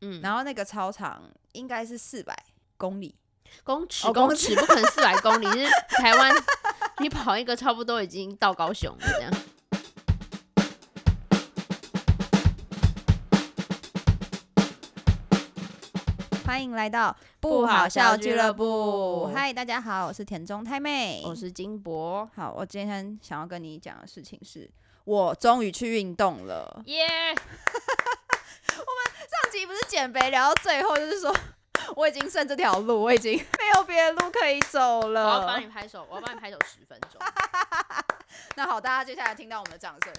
嗯，然后那个操场应该是四百公里，公尺哦公公尺不可能四百公里，是台湾你跑一个差不多已经到高雄了这样。欢迎来到不好笑俱乐部嗨，大家好，我是田中太妹，我是金博，好，我今天想要跟你讲的事情是，我终于去运动了。耶！上集不是减肥聊到最后，就是说我已经剩这条路，我已经 没有别的路可以走了我要帮了你。拍手，我要帮你拍手十分钟。那好，大家接下来听到我们的掌声。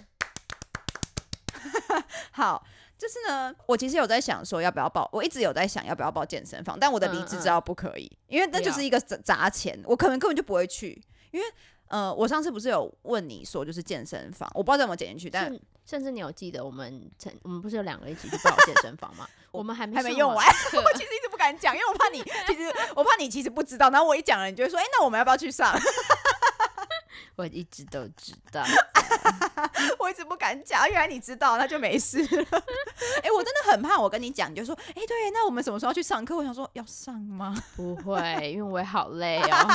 好，就是呢，我其实有在想说要不要报，我一直有在想要不要报健身房，但我的理智知道不可以，因为那就是一个砸砸钱，我可能根本就不会去，因为呃，我上次不是有问你说就是健身房，我不知道有没有剪进去，但甚甚至你有记得我们曾我们不是有两个一起去报健身房吗？我们还还没用完 我其实一直不敢讲，因为我怕你其实我怕你其实不知道，然后我一讲了，你就会说，哎、那我们要不要去上？我一直都知道。我一直不敢讲，原来你知道，那就没事了。哎、我真的很怕，我跟你讲，你就说，哎、对，那我们什么时候去上课？我想说，要上吗？不会，因为我也好累哦。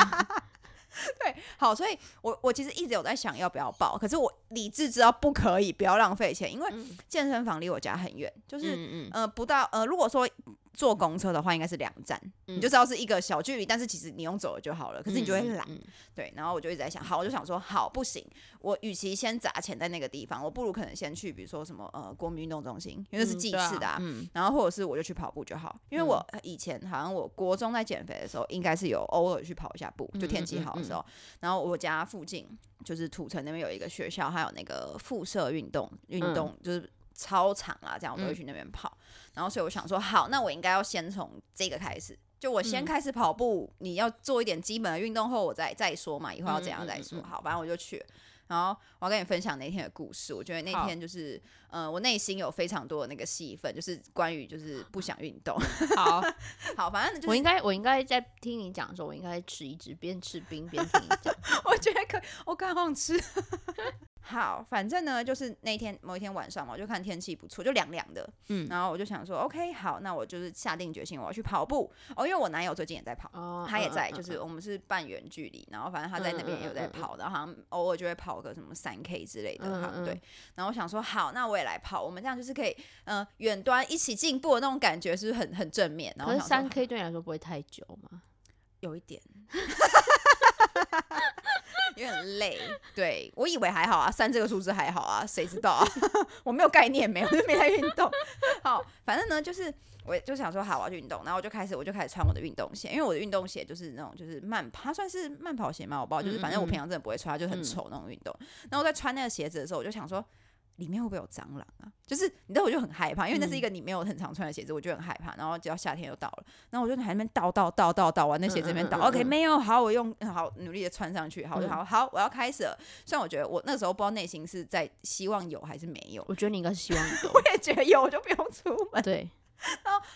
对，好，所以我我其实一直有在想要不要报，可是我理智知道不可以，不要浪费钱，因为嗯。健身房离我家很远，就是、嗯嗯，呃不到呃，如果说坐公车的话，应该是两站，你就知道是一个小距离，但是其实你用走了就好了，可是你就会懒。嗯嗯对，然后我就一直在想，好，我就想说，好，不行，我与其先砸钱在那个地方，我不如可能先去，比如说什么呃国民运动中心，因为那是嗯对记事的、啊，嗯，然后或者是我就去跑步就好，因为我以前好像我国中在减肥的时候，应该是有偶尔去跑一下步，就天气好的时候。然后我家附近就是土城那边有一个学校，还有那个附设运动运动，就是操场啊，这样我都会去那边跑。然后所以我想说，好，那我应该要先从这个开始。就我先嗯开始跑步，你要做一点基本的运动后，我再再说嘛，以后要怎样再说。嗯嗯好，反正我就去了。然后我要跟你分享那天的故事。我觉得那天就是，呃，我内心有非常多的那个戏份，就是关于就是不想运动。好，好，反正就是我应该我应该在听你讲的时候，我应该吃一只边吃冰边听你讲。我觉得可以，我刚好吃。好，反正呢，就是那天某一天晚上嘛，我就看天气不错，就凉凉的，嗯然后我就想说，OK，好，那我就是下定决心我要去跑步哦，因为我男友最近也在跑。哦他也在，嗯就是我们是半远距离，然后反正他在那边也有在跑，然后好像偶尔就会跑个什么三 K 之类的，哈嗯对嗯。然后我想说，好，那我也来跑，我们这样就是可以，嗯，远端一起进步的那种感觉，是不是很很正面？然后可是三 K 对你来说不会太久吗？有一点，有点累。对我以为还好啊，三这个数字还好啊，谁知道啊？我没有概念，没有，就没在运动。好，反正呢，就是我就想说，好，我要去运动，然后我就开始，我就开始穿我的运动鞋，因为我的运动鞋就是那种就是慢，它算是慢跑鞋嘛，我不知道，就是反正我平常真的不会穿，它就很丑那种运动。然后我在穿那个鞋子的时候，我就想说。里面会不会有蟑螂啊？就是你知道，我就很害怕，因为那是一个你没有很常穿的鞋子，我就很害怕。然后只要夏天又到了，然后我就在那边倒倒倒倒倒完那鞋子那边倒、嗯嗯嗯 o k 嗯没有，好，我用好努力的穿上去，好，我就嗯好好，我要开始了。虽然我觉得我那时候不知道内心是在希望有还是没有，我觉得你应该是希望有 我。也觉得有，我就不用出门。对，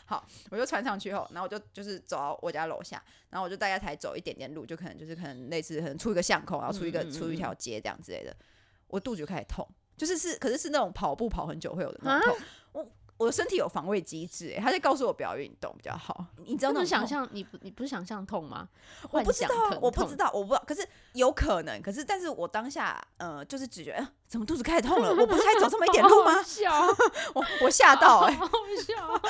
好，我就穿上去后，然后我就就是走到我家楼下，然后我就大概才走一点点路，就可能就是可能类似可能出一个巷口，然后出一个嗯嗯嗯出一条街这样之类的，我肚子就开始痛，就是是可是是那种跑步跑很久会有的那种痛，我我的身体有防卫机制、欸，他就告诉我不要运动比较好，你知道不是想那种想象你不你不是想象痛吗？我不知道啊，我不知道。我不知道，可是有可能，可是但是我当下呃就是只觉得、呃怎么肚子开始痛了，我不是才走这么一点路吗 我我吓到哎、好好笑啊。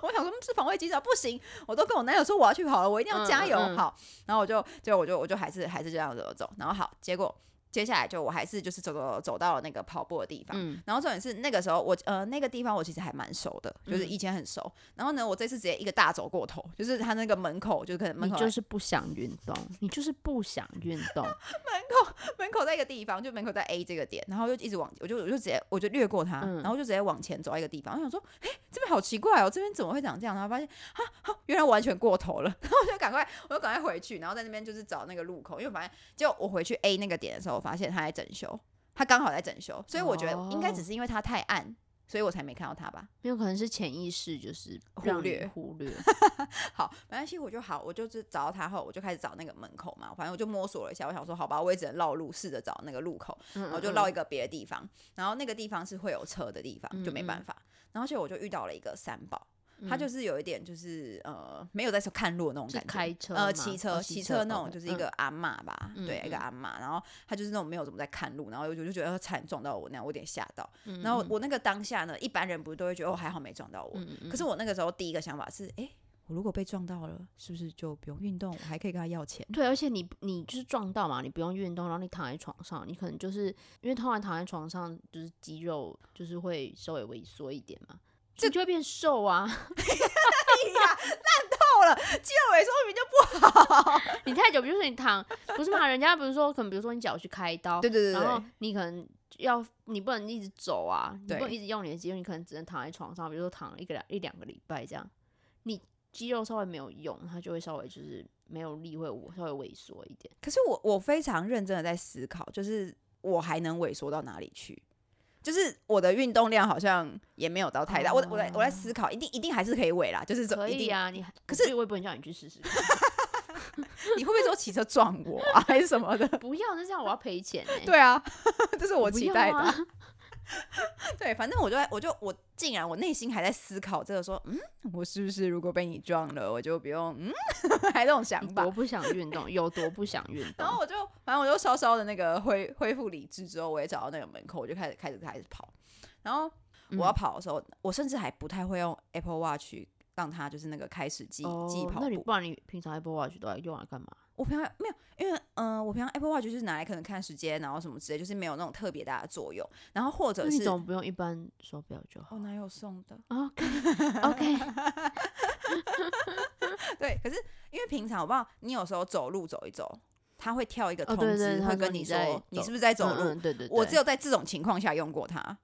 我想说嗯是防卫机制啊，不行，我都跟我男友说我要去跑了，我一定要加油。嗯嗯嗯好，然后我就就我就我就还是还是这样子走，然后好，结果接下来就我还是就是走走走到了那个跑步的地方。嗯，然后重点是那个时候我呃那个地方我其实还蛮熟的，就是嗯以前很熟。然后呢，我这次直接一个大走过头，就是他那个门口，就是可能门你口就是不想运动，你就是不想运动。门口门口在一个地方，就门口在 A 这个点，然后就一直往，我就我就直接我就略过它，嗯然后就直接往前走到一个地方。我想说，哎、这边好奇怪哦，这边怎么会长这样？然后发现，啊，好，原来我完全过头了。然后我就赶快，我就赶快回去，然后在那边就是找那个路口，因为反正就我回去 A 那个点的时候，我发现他在整修，他刚好在整修，所以我觉得应该只是因为他太暗，所以我才没看到他吧。没有可能是潜意识就是忽略忽略。好，没关系，我就好，我就是找到他后，我就开始找那个门口嘛，反正我就摸索了一下，我想说，好吧，我也只能绕路，试着找那个路口。嗯我就绕一个别的地方，然后那个地方是会有车的地方，就没嗯办法。然后所以我就遇到了一个三宝，它就是有一点就是呃没有在看路的那种感觉。开车呃，吗骑车，哦骑车那种就是一个阿嬷吧，嗯对，一个嗯。阿嬷，然后他就是那种没有怎么在看路，然后我就就觉得差点撞到我那样，我有点吓到。然后我那个当下呢，一般人不是都会觉得哦还好没撞到我，可是我那个时候第一个想法是，哎、我如果被撞到了，是不是就不用运动，我还可以跟他要钱？对，而且你你就是撞到嘛，你不用运动，然后你躺在床上，你可能就是因为通常躺在床上，就是肌肉就是会稍微萎缩一点嘛，这就会变瘦啊。哎呀，烂透了，肌肉萎缩明明就不好 你太久，比如说你躺，不是嘛？人家不是说可能，比如说你脚去开刀，对对对然后，你可能要你不能一直走啊，你不能一直用你的肌肉，你可能只能躺在床上，比如说躺一个两一两个礼拜这样，你肌肉稍微没有用，它就会稍微就是没有力，会稍微萎缩一点。可是我我非常认真的在思考，就是我还能萎缩到哪里去？就是我的运动量好像也没有到太大，我我在我在思考，一定一定还是可以尾啦，就是走一定。可以啊，你可是我也不能叫你去试试看，你会不会说骑车撞我啊，还是什么的？不要，那这样我要赔钱欸、对啊，这是我期待的。啊 对，反正我就在，我就我竟然我内心还在思考这个，说，嗯，我是不是如果被你撞了，我就不用，嗯，还这种想法你多。不想运动，有多不想运动然。后我就，反正我就稍稍的那个恢恢复理智之后，我也找到那个门口，我就开始开始开始跑。然后我要嗯跑的时候，我甚至还不太会用 Apple Watch 让它就是那个开始记记哦，跑步。那你不然你平常 Apple Watch 都在用来干嘛？我平常没有，因为嗯、呃我平常 Apple Watch 就是拿来可能看时间，然后什么之类，就是没有那种特别大的作用。然后或者是怎么不用一般手表就好我哪有送的，？OK OK，对，可是因为平常我不知道，你有时候走路走一走，他会跳一个哦通知，对对会跟你说你走是不是在走路。嗯嗯对对对，我只有在这种情况下用过它，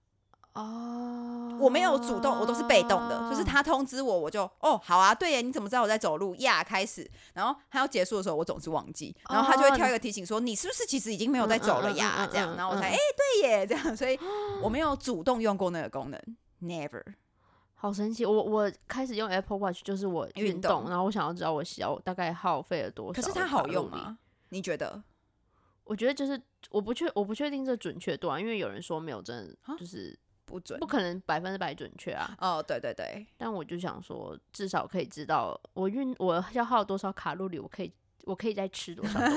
哦，我没有主动，我都是被动的，就是他通知我，我就哦好啊，对耶，你怎么知道我在走路呀？开始，然后他要结束的时候，我总是忘记，然后他就会哦跳一个提醒说你是不是其实已经没有在走了呀？嗯嗯这样，嗯然后我才嗯哎对耶，这样，所以我没有主动用过那个功能，never。好神奇。我我开始用 Apple Watch 就是我运运动，动然后我想要知道我小大概耗费了多少。可是它好用？吗？你觉得？我觉得就是我不确我不确定这准确度啊，因为有人说没有真的啊就是不准不可能百分之百准确啊。哦，对对对，但我就想说，至少可以知道我运我消耗多少卡路里，我可以我可以再吃多少东西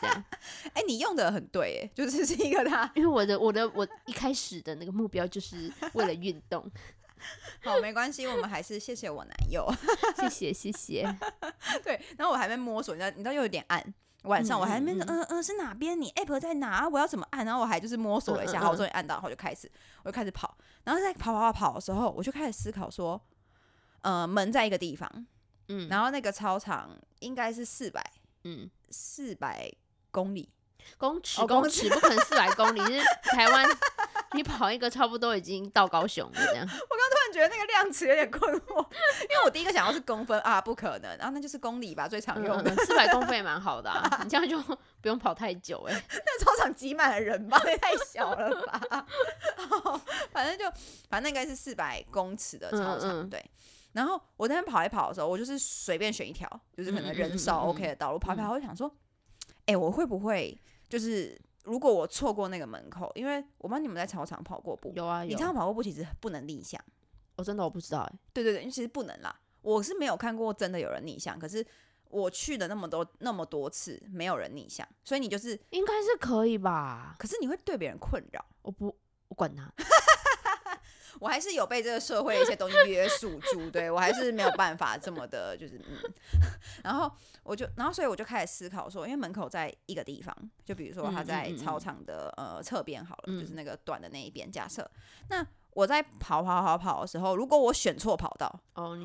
这样。哎，你用的很对，哎，就是是一个他 因为我的我的我一开始的那个目标就是为了运动。好没关系，我们还是谢谢我男友。谢谢谢谢。对，然后我还没摸索，你知道，你知道又有点暗。晚上我还在那边，嗯嗯嗯、是哪边？你 app 在哪？啊我要怎么按？然后我还就是摸索了一下，好，我终于按到，然后我就开始，我就开始跑。然后在跑跑跑跑的时候，我就开始思考说，呃，门在一个地方，嗯，然后那个操场应该是四百嗯，四百公里，公尺哦公公尺不可能四百公里，是台湾你跑一个差不多已经到高雄了这样。觉得那个量词有点困惑，因为我第一个想到是公分啊，不可能，然后那就是公里吧，最常用的。嗯，四百公分也蛮好的啊，你这样就不用跑太久哎、那操场挤满了人吧，也太小了吧。哦反正就反正应该是四百公尺的操场，嗯。嗯对。然后我在那天跑一跑的时候，我就是随便选一条，就是可能人少 OK 的道路，跑一跑，我就想说，哎、我会不会就是如果我错过那个门口，因为我不知道你们在操场跑过步，有啊有。你操，场跑过步其实不能逆向，我真的我不知道哎、对对对，因为其实不能啦。我是没有看过真的有人逆向，可是我去的那么多那么多次，没有人逆向，所以你就是，应该是可以吧？可是你会对别人困扰。我不我管他，我还是有被这个社会一些东西约束住，对我还是没有办法这么的，就是嗯，然后我就，然后所以我就开始思考说，因为门口在一个地方，就比如说他在嗯嗯操场的呃侧边好了，就是嗯那个短的那一边，假设那我在跑跑跑跑的时候，如果我选错跑道，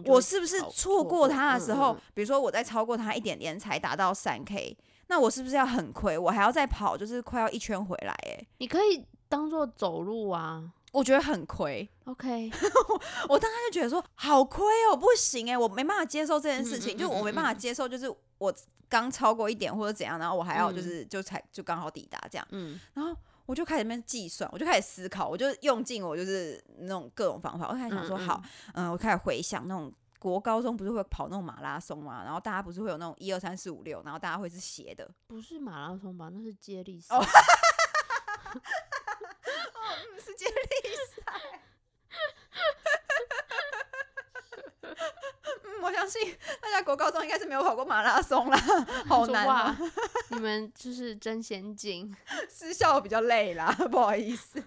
我是不是错过他的时候，嗯嗯比如说我在超过他一点点才达到三 K，那我是不是要很亏？我还要再跑，就是快要一圈回来，哎，你可以当做走路啊。我觉得很亏。OK，我当时就觉得说好亏哦，不行哎，我没办法接受这件事情，嗯嗯就我没办法接受，就是我刚超过一点或者怎样，然后我还要就是、就才就刚好抵达这样，嗯，然后我就开始那边计算，我就开始思考，我就用尽我就是那种各种方法，我开始想说嗯嗯好，嗯、我开始回想那种。国高中不是会跑那种马拉松嘛，然后大家不是会有那种一二三四五六，然后大家会是斜的，不是马拉松吧？那是接力赛。哦嗯，是接力赛。我相信大家国高中应该是没有跑过马拉松啦，好难啊，，你们就是真先进。私校比较累啦，不好意思。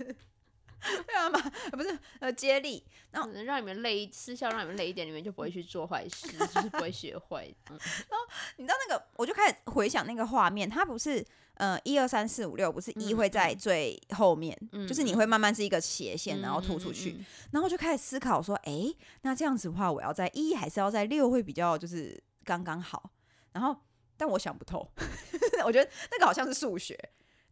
对啊嘛，不是呃接力，然后可能让你们累，私校让你们累一点，你们就不会去做坏事，就是不会学坏。嗯，你知道那个，我就开始回想那个画面，它不是呃一二三四五六，不是一嗯会在最后面，嗯就是你会慢慢是一个斜线，然后嗯突出去，然后就开始思考说，诶，那这样子的话，我要在一还是要在六会比较就是刚刚好？然后，但我想不透，我觉得那个好像是数学，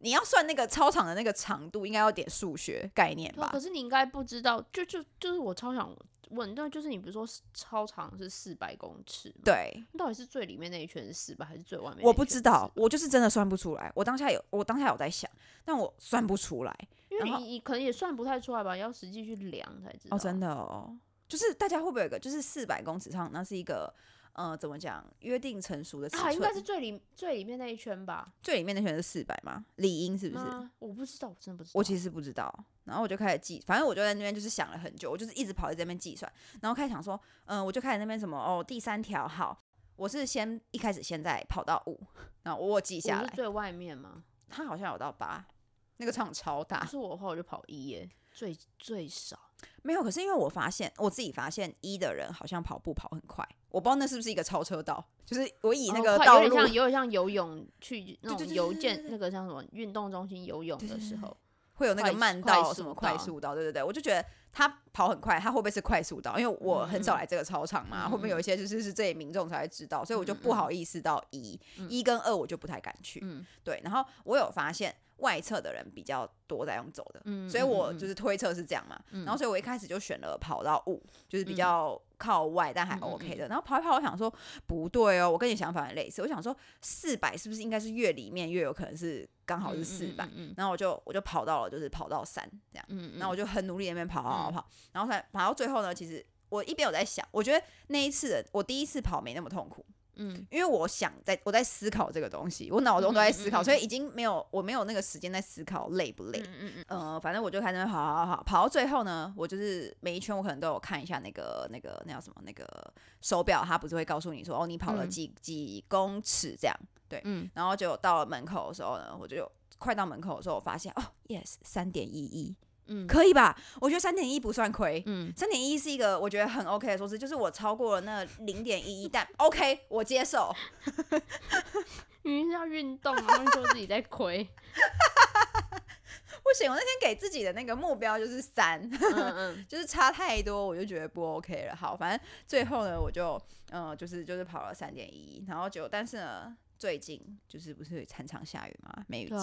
你要算那个操场的那个长度，应该要点数学概念吧可？是你应该不知道，就就就是我超想问，那就是你不是说操场是四百公尺嘛，对，到底是最里面那一圈是四百，还是最外面？我不知道，，我就是真的算不出来。我当下有，我当下有在想，但我算不出来。因为你你可能也算不太出来吧，要实际去量才知道。哦，真的哦，就是大家会不会有一个，就是四百公尺上，那是一个呃，怎么讲，约定成熟的尺啊，应该是最里最里面那一圈吧？最里面那圈是四百吗？理应是不是？吗我不知道，我真的不知道。我其实不知道，然后我就开始计，反正我就在那边就是想了很久，我就是一直跑在这边计算，然后开始想说，嗯，我就开始那边什么哦，第三条好，我是先一开始先在跑到五，然后我有记我下来，是最外面吗？它好像有到八，那个场超大不，是我的话，我就跑一耶，最最少。没有，可是因为我发现我自己发现一的人好像跑步跑很快，我不知道那是不是一个超车道，就是我以那个道路，有点像有点像游泳去那种游健对对对那个像什么运动中心游泳的时候，会有那个慢道什么快速道，对对对，我就觉得他跑很快，他会不会是快速道？因为我很少来这个操场嘛，嗯会不会有一些就是是这些民众才会知道，所以我就嗯不好意思到一、嗯一跟二我就不太敢去。嗯对，然后我有发现外侧的人比较多在用走的，嗯，所以我嗯就是推测是这样嘛。嗯然后所以我一开始就选了跑到五，就是比嗯较靠外但还 OK 的。然后跑一跑，我想说不对哦，我跟你想法很类似，我想说四百是不是应该是越里面越有可能是刚好是四百？嗯然后我就我就跑到了就是跑到三这样。嗯，然后我就很努力在那边跑跑跑嗯跑，然后才跑到最后呢，其实我一边有在想，我觉得那一次的我第一次跑没那么痛苦，嗯。因为我想在我在思考这个东西，我脑中都在思考，嗯嗯嗯所以已经没有我没有那个时间在思考累不累。嗯嗯嗯呃，反正我就开始跑跑跑跑，到最后呢，我就是每一圈我可能都有看一下那个那个那叫什么那个手表，它不是会告诉你说哦你跑了嗯。几、几公尺这样，对嗯，然后就到了门口的时候呢，我就快到门口的时候，我发现哦，yes，三点一一，嗯可以吧？我觉得三点一不算亏，嗯三点一是一个我觉得很 OK 的数字，就是我超过了那零点一一，但 OK，我接受。明明是要运动，然后说自己在亏。不行，我那天给自己的那个目标就是三，嗯嗯就是差太多，我就觉得不 OK 了。好，反正最后呢，我就嗯、呃就是就是跑了三点一，然后就但是呢，最近就是不是常常下雨嘛，梅雨季，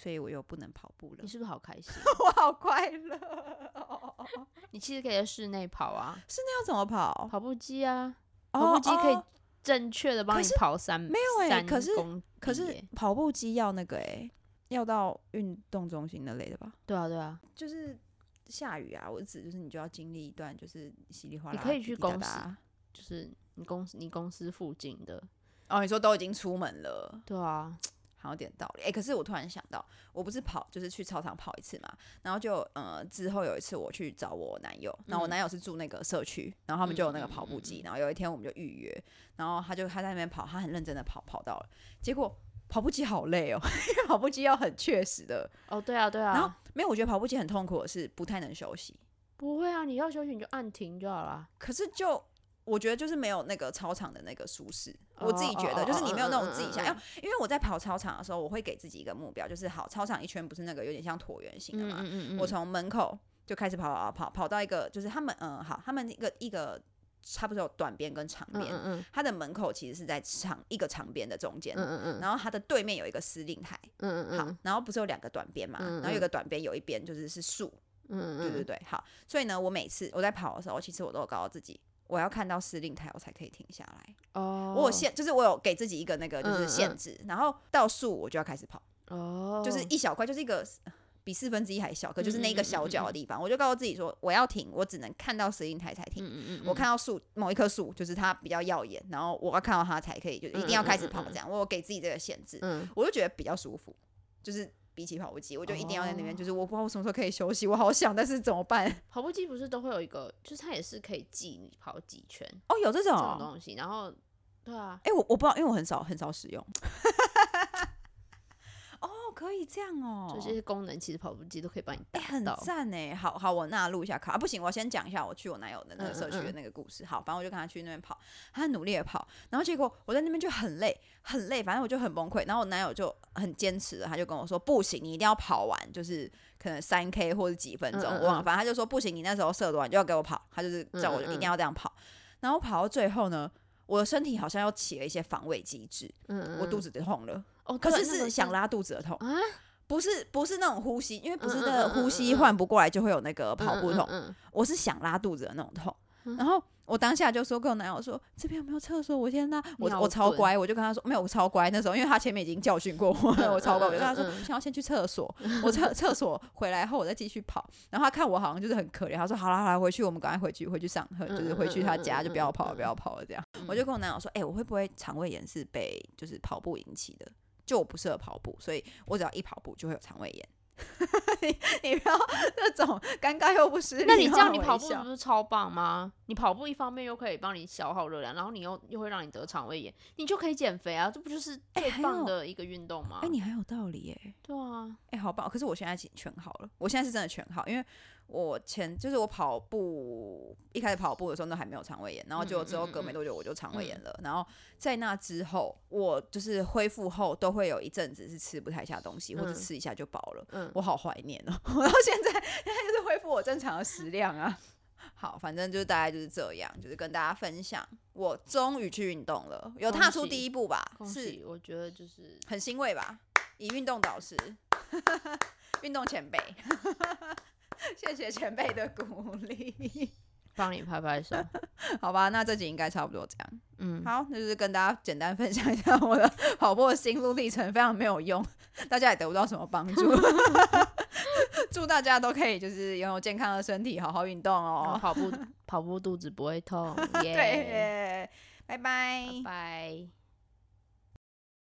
所以我又不能跑步了你。是不是好开心？我好快乐、你其实可以在室内跑啊，室内要怎么跑？跑步机啊，哦跑步机可以哦正确的帮你跑三没有欸三可是可是跑步机要那个哎、要到运动中心那类的吧？对啊对啊，就是下雨啊，我指就是你就要经历一段就是稀里哗啦，你可以去公司就是你公司你公司附近的，哦，你说都已经出门了，对啊，好像有点道理。哎、可是我突然想到，我不是跑就是去操场跑一次嘛，然后就呃之后有一次我去找我男友，然后我嗯男友是住那个社区，然后他们就有那个跑步机，然后有一天我们就预约，然后他就他在那边跑，他很认真的跑跑到了，结果跑步机好累哦，因为跑步机要很确实的，哦对啊对啊然后啊，没有，我觉得跑步机很痛苦的是不太能休息。不会啊，你要休息你就按停就好啦。可是就我觉得就是没有那个操场的那个舒适，我自己觉得哦就是你没有那种自己想要因为我在跑操场的时候，我会给自己一个目标，就是好，操场一圈不是那个有点像椭圆形的嘛，嗯我从门口就开始跑跑跑跑到一个就是他们嗯好，他们一个一个差不多有短边跟长边，嗯嗯。嗯它的门口其实是在长一个长边的中间。嗯嗯嗯。然后它的对面有一个司令台，好嗯嗯，然后不是有两个短边嘛，嗯然后有个短边有一边就是是树，嗯嗯对对对，好，所以呢，我每次我在跑的时候，其实我都有告诉自己，我要看到司令台，我才可以停下来。哦，我有限，就是我有给自己一个那个就是嗯嗯。限制，然后到树我就要开始跑，哦，就是一小块，就是一个呃比四分之一还小，可就是那一个小角的地方，我就告诉自己说，我要停，我只能看到司令台才停。嗯嗯嗯，我看到树某一棵树，就是它比较耀眼，然后我要看到它才可以，就一定要开始跑这样。我有给自己这个限制，嗯。我就觉得比较舒服，就是比起跑步机，我就一定要在那边，就是我不知道我什么时候可以休息，我好想，但是怎么办？跑步机不是都会有一个，就是它也是可以记你跑几圈哦，有这这种种，东西，然后对啊，哎、我我不知道，因为我很少很少使用。哦，可以这样哦，就这些功能其实跑步机都可以帮你哎、很。赞哎！好好，我纳入一下卡啊。不行，我先讲一下我去我男友的那个社区的嗯那个故事。好，反正我就跟他去那边跑，他很努力的跑，然后结果我在那边就很累，很累，反正我就很崩溃。然后我男友就很坚持的，他就跟我说不行，你一定要跑完，就是可能三 K 或者几分钟，嗯嗯我忘了，嗯反正他就说不行，你那时候射多少你就要给我跑，他就是叫我一定要这样跑。然后跑到最后呢，我的身体好像又起了一些防卫机制，嗯，我肚子子就痛了，哦，可是是想拉肚子的痛。啊，不是不是那种呼吸，因为不是那呼吸换不过来就会有那个跑步痛，我是想拉肚子的那种痛。嗯然后我当下就说跟我男友说这边有没有厕所？我先拉。我我超乖，我就跟他说没有，我超乖。那时候因为他前面已经教训过我了，我超乖，我就跟他说想要先去厕所，我厕厕所回来后我再继续跑。然后他看我好像就是很可怜，他说好了好了，回去我们赶快回去回去上课，就是回去他家就不要跑了不要跑了这样。我就跟我男友说，哎、我会不会肠胃炎是被就是跑步引起的？就我不适合跑步，所以我只要一跑步就会有肠胃炎。你你不要那种尴尬又不失礼那你这样你跑步不是超棒吗？你跑步一方面又可以帮你消耗热量，然后你又又会让你得肠胃炎，你就可以减肥啊！这不就是最棒的一个运动吗？哎、你很有道理耶。对啊，哎、好棒！可是我现在已经全好了，我现在是真的全好，因为我前就是我跑步一开始跑步的时候，那还没有肠胃炎，然后结果之后隔没多久我就肠胃炎了，然后在那之后，我就是恢复后都会有一阵子是吃不太下东西，或者嗯吃一下就饱了，嗯，我好怀念哦！我到现在现在就是恢复我正常的食量啊。好，反正就是大概就是这样，就是跟大家分享，我终于去运动了，有踏出第一步吧，恭是喜！我觉得就是很欣慰吧？以运动导师，运动前辈，谢谢前辈的鼓励。帮你拍拍手。好吧，那这集应该差不多这样。嗯，好，那就是跟大家简单分享一下我的跑步的心路历程，非常没有用，大家也得不到什么帮助。祝大家都可以就是拥有健康的身体，好好运动哦。跑步 跑步肚子不会痛。耶拜拜拜。